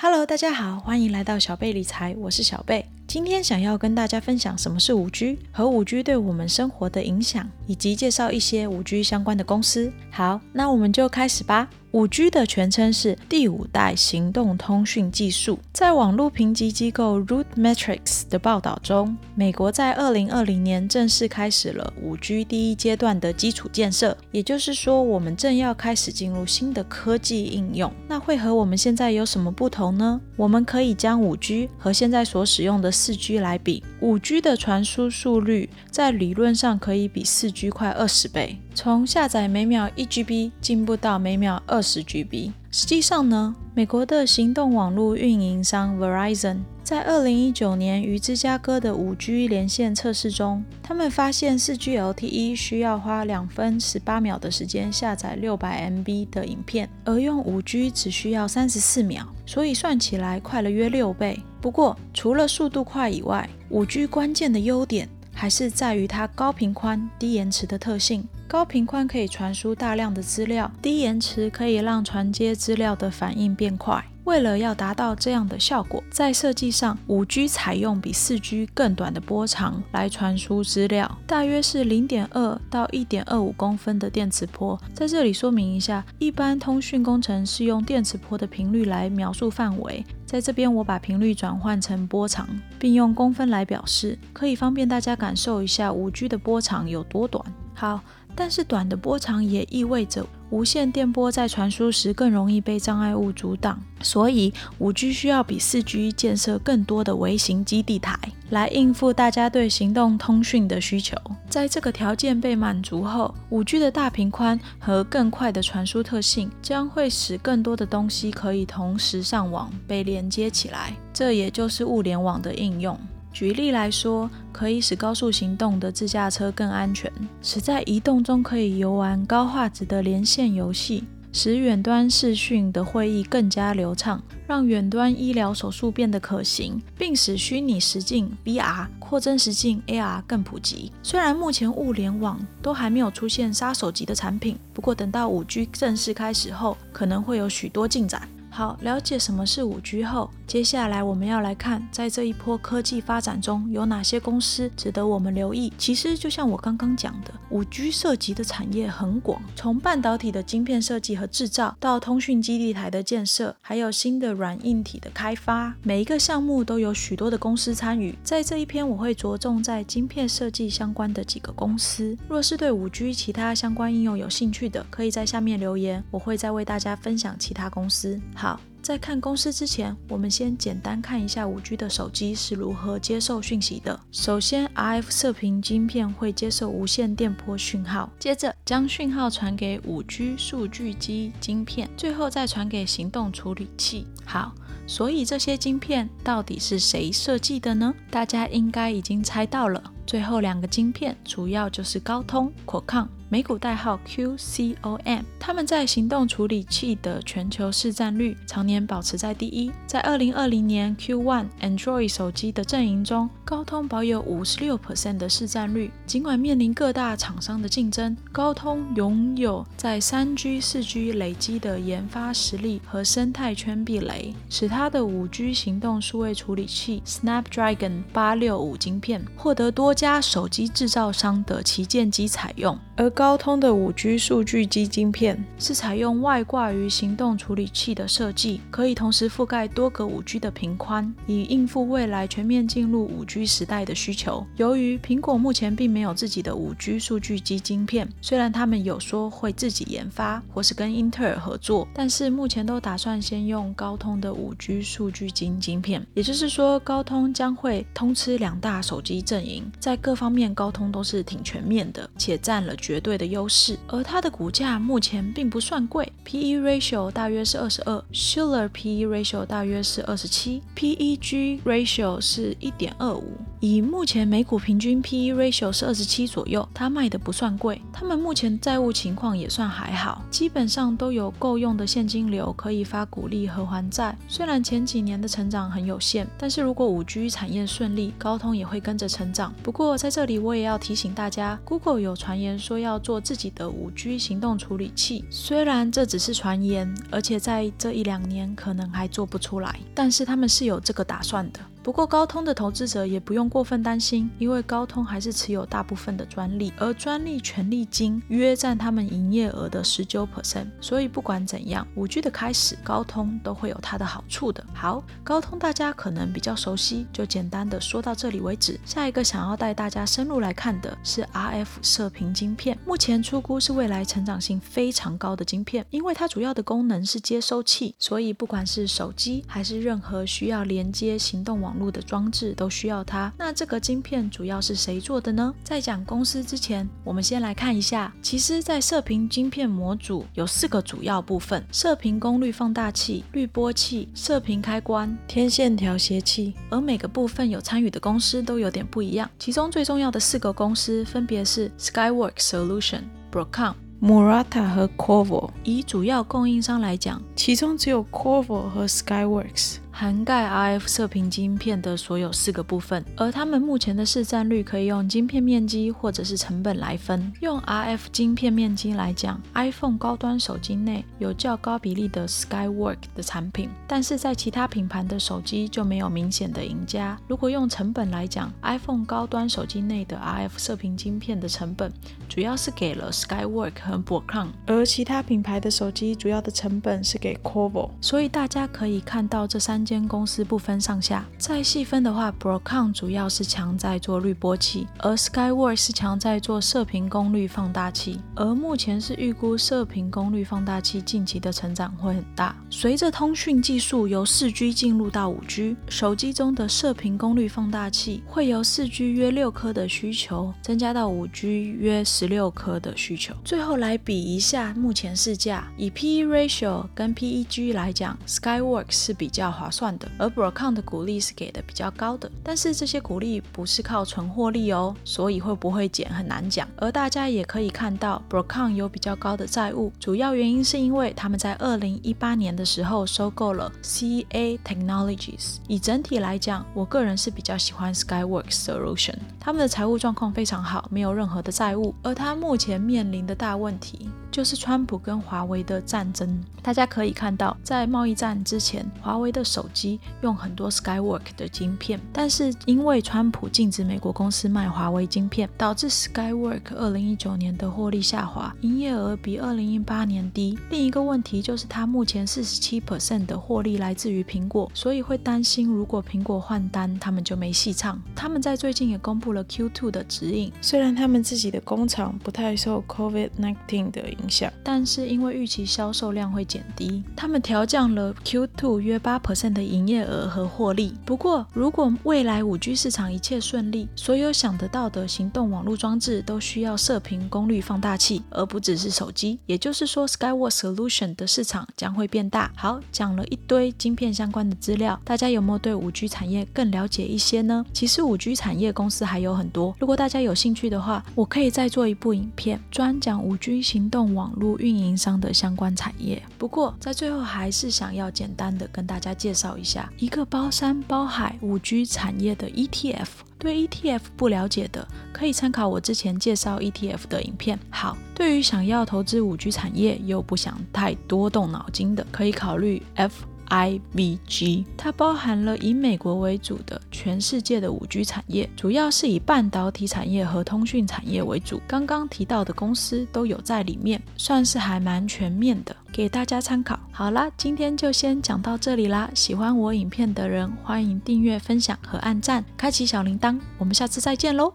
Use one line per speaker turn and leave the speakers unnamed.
Hello，大家好，欢迎来到小贝理财，我是小贝。今天想要跟大家分享什么是五 G 和五 G 对我们生活的影响，以及介绍一些五 G 相关的公司。好，那我们就开始吧。五 G 的全称是第五代行动通讯技术。在网络评级机构 Root Metrics 的报道中，美国在二零二零年正式开始了五 G 第一阶段的基础建设。也就是说，我们正要开始进入新的科技应用。那会和我们现在有什么不同呢？我们可以将五 G 和现在所使用的四 G 来比。五 G 的传输速率在理论上可以比四 G 快二十倍。从下载每秒一 GB 进步到每秒二二十 GB。实际上呢，美国的行动网络运营商 Verizon 在二零一九年与芝加哥的五 G 连线测试中，他们发现四 G LTE 需要花两分十八秒的时间下载六百 MB 的影片，而用五 G 只需要三十四秒，所以算起来快了约六倍。不过，除了速度快以外，五 G 关键的优点还是在于它高频宽、低延迟的特性。高频宽可以传输大量的资料，低延迟可以让传接资料的反应变快。为了要达到这样的效果，在设计上，五 G 采用比四 G 更短的波长来传输资料，大约是零点二到一点二五公分的电磁波。在这里说明一下，一般通讯工程是用电磁波的频率来描述范围，在这边我把频率转换成波长，并用公分来表示，可以方便大家感受一下五 G 的波长有多短。好。但是短的波长也意味着无线电波在传输时更容易被障碍物阻挡，所以五 G 需要比四 G 建设更多的微型基地台来应付大家对行动通讯的需求。在这个条件被满足后，五 G 的大频宽和更快的传输特性将会使更多的东西可以同时上网被连接起来，这也就是物联网的应用。举例来说，可以使高速行动的自驾车更安全，使在移动中可以游玩高画质的连线游戏，使远端视讯的会议更加流畅，让远端医疗手术变得可行，并使虚拟实境 VR、扩增实境 AR 更普及。虽然目前物联网都还没有出现杀手级的产品，不过等到五 G 正式开始后，可能会有许多进展。好，了解什么是五 G 后，接下来我们要来看，在这一波科技发展中有哪些公司值得我们留意。其实就像我刚刚讲的，五 G 涉及的产业很广，从半导体的晶片设计和制造，到通讯基地台的建设，还有新的软硬体的开发，每一个项目都有许多的公司参与。在这一篇，我会着重在晶片设计相关的几个公司。若是对五 G 其他相关应用有兴趣的，可以在下面留言，我会再为大家分享其他公司。好。在看公司之前，我们先简单看一下五 G 的手机是如何接受讯息的。首先，RF 射频晶片会接受无线电波讯号，接着将讯号传给五 G 数据机晶片，最后再传给行动处理器。好，所以这些晶片到底是谁设计的呢？大家应该已经猜到了。最后两个晶片主要就是高通、可抗。美股代号 QCOM，他们在行动处理器的全球市占率常年保持在第一。在二零二零年 Q1 Android 手机的阵营中，高通保有五十六 percent 的市占率。尽管面临各大厂商的竞争，高通拥有在三 G、四 G 累积的研发实力和生态圈壁垒，使它的五 G 行动数位处理器 Snapdragon 八六五晶片获得多家手机制造商的旗舰机采用。而高通的五 G 数据基晶片是采用外挂于行动处理器的设计，可以同时覆盖多个五 G 的频宽，以应付未来全面进入五 G 时代的需求。由于苹果目前并没有自己的五 G 数据基晶片，虽然他们有说会自己研发或是跟英特尔合作，但是目前都打算先用高通的五 G 数据基晶片。也就是说，高通将会通吃两大手机阵营，在各方面高通都是挺全面的，且占了。绝对的优势，而它的股价目前并不算贵，P/E ratio 大约是二十二，Shiller P/E ratio 大约是二十七，P/E/G ratio 是一点二五。以目前每股平均 P/E ratio 是二十七左右，它卖的不算贵。他们目前债务情况也算还好，基本上都有够用的现金流可以发股利和还债。虽然前几年的成长很有限，但是如果五 G 产业顺利，高通也会跟着成长。不过在这里我也要提醒大家，Google 有传言说要做自己的五 G 行动处理器，虽然这只是传言，而且在这一两年可能还做不出来，但是他们是有这个打算的。不过高通的投资者也不用过分担心，因为高通还是持有大部分的专利，而专利权利金约占他们营业额的十九 percent。所以不管怎样，五 G 的开始，高通都会有它的好处的。好，高通大家可能比较熟悉，就简单的说到这里为止。下一个想要带大家深入来看的是 RF 射频晶片，目前出估是未来成长性非常高的晶片，因为它主要的功能是接收器，所以不管是手机还是任何需要连接行动网。路的装置都需要它。那这个晶片主要是谁做的呢？在讲公司之前，我们先来看一下。其实，在射频晶片模组有四个主要部分：射频功率放大器、滤波器、射频开关、天线调谐器。而每个部分有参与的公司都有点不一样。其中最重要的四个公司分别是 Skyworks Solution、Broadcom、Murata 和 Corvo。以主要供应商来讲，其中只有 Corvo 和 Skyworks。涵盖 RF 射频晶片的所有四个部分，而它们目前的市占率可以用晶片面积或者是成本来分。用 RF 晶片面积来讲，iPhone 高端手机内有较高比例的 Skywork 的产品，但是在其他品牌的手机就没有明显的赢家。如果用成本来讲，iPhone 高端手机内的 RF 射频晶片的成本主要是给了 Skywork 和 Broadcom，而其他品牌的手机主要的成本是给 Qorvo。所以大家可以看到这三。间公司不分上下，再细分的话，Broadcom 主要是强在做滤波器，而 Skyworks 是强在做射频功率放大器。而目前是预估射频功率放大器近期的成长会很大。随着通讯技术由 4G 进入到 5G，手机中的射频功率放大器会由 4G 约六颗的需求增加到 5G 约十六颗的需求。最后来比一下目前市价，以 PE ratio 跟 PEG 来讲，Skyworks 是比较划算。算的，而 Broadcom 的股利是给的比较高的，但是这些股利不是靠纯获利哦，所以会不会减很难讲。而大家也可以看到，Broadcom 有比较高的债务，主要原因是因为他们在二零一八年的时候收购了 CA Technologies。以整体来讲，我个人是比较喜欢 Skyworks Solution，他们的财务状况非常好，没有任何的债务，而他目前面临的大问题。就是川普跟华为的战争，大家可以看到，在贸易战之前，华为的手机用很多 Skywork 的晶片，但是因为川普禁止美国公司卖华为晶片，导致 Skywork 二零一九年的获利下滑，营业额比二零一八年低。另一个问题就是，它目前四十七 percent 的获利来自于苹果，所以会担心如果苹果换单，他们就没戏唱。他们在最近也公布了 Q2 的指引，虽然他们自己的工厂不太受 COVID-19 的。影响，但是因为预期销售量会减低，他们调降了 Q2 约八 percent 的营业额和获利。不过，如果未来五 G 市场一切顺利，所有想得到的行动网络装置都需要射频功率放大器，而不只是手机。也就是说，Skyward Solution 的市场将会变大。好，讲了一堆晶片相关的资料，大家有没有对五 G 产业更了解一些呢？其实五 G 产业公司还有很多，如果大家有兴趣的话，我可以再做一部影片，专讲五 G 行动。网络运营商的相关产业。不过，在最后还是想要简单的跟大家介绍一下一个包山包海五 G 产业的 ETF。对 ETF 不了解的，可以参考我之前介绍 ETF 的影片。好，对于想要投资五 G 产业又不想太多动脑筋的，可以考虑 F。IVG，它包含了以美国为主的全世界的五 G 产业，主要是以半导体产业和通讯产业为主。刚刚提到的公司都有在里面，算是还蛮全面的，给大家参考。好啦，今天就先讲到这里啦。喜欢我影片的人，欢迎订阅、分享和按赞，开启小铃铛。我们下次再见喽！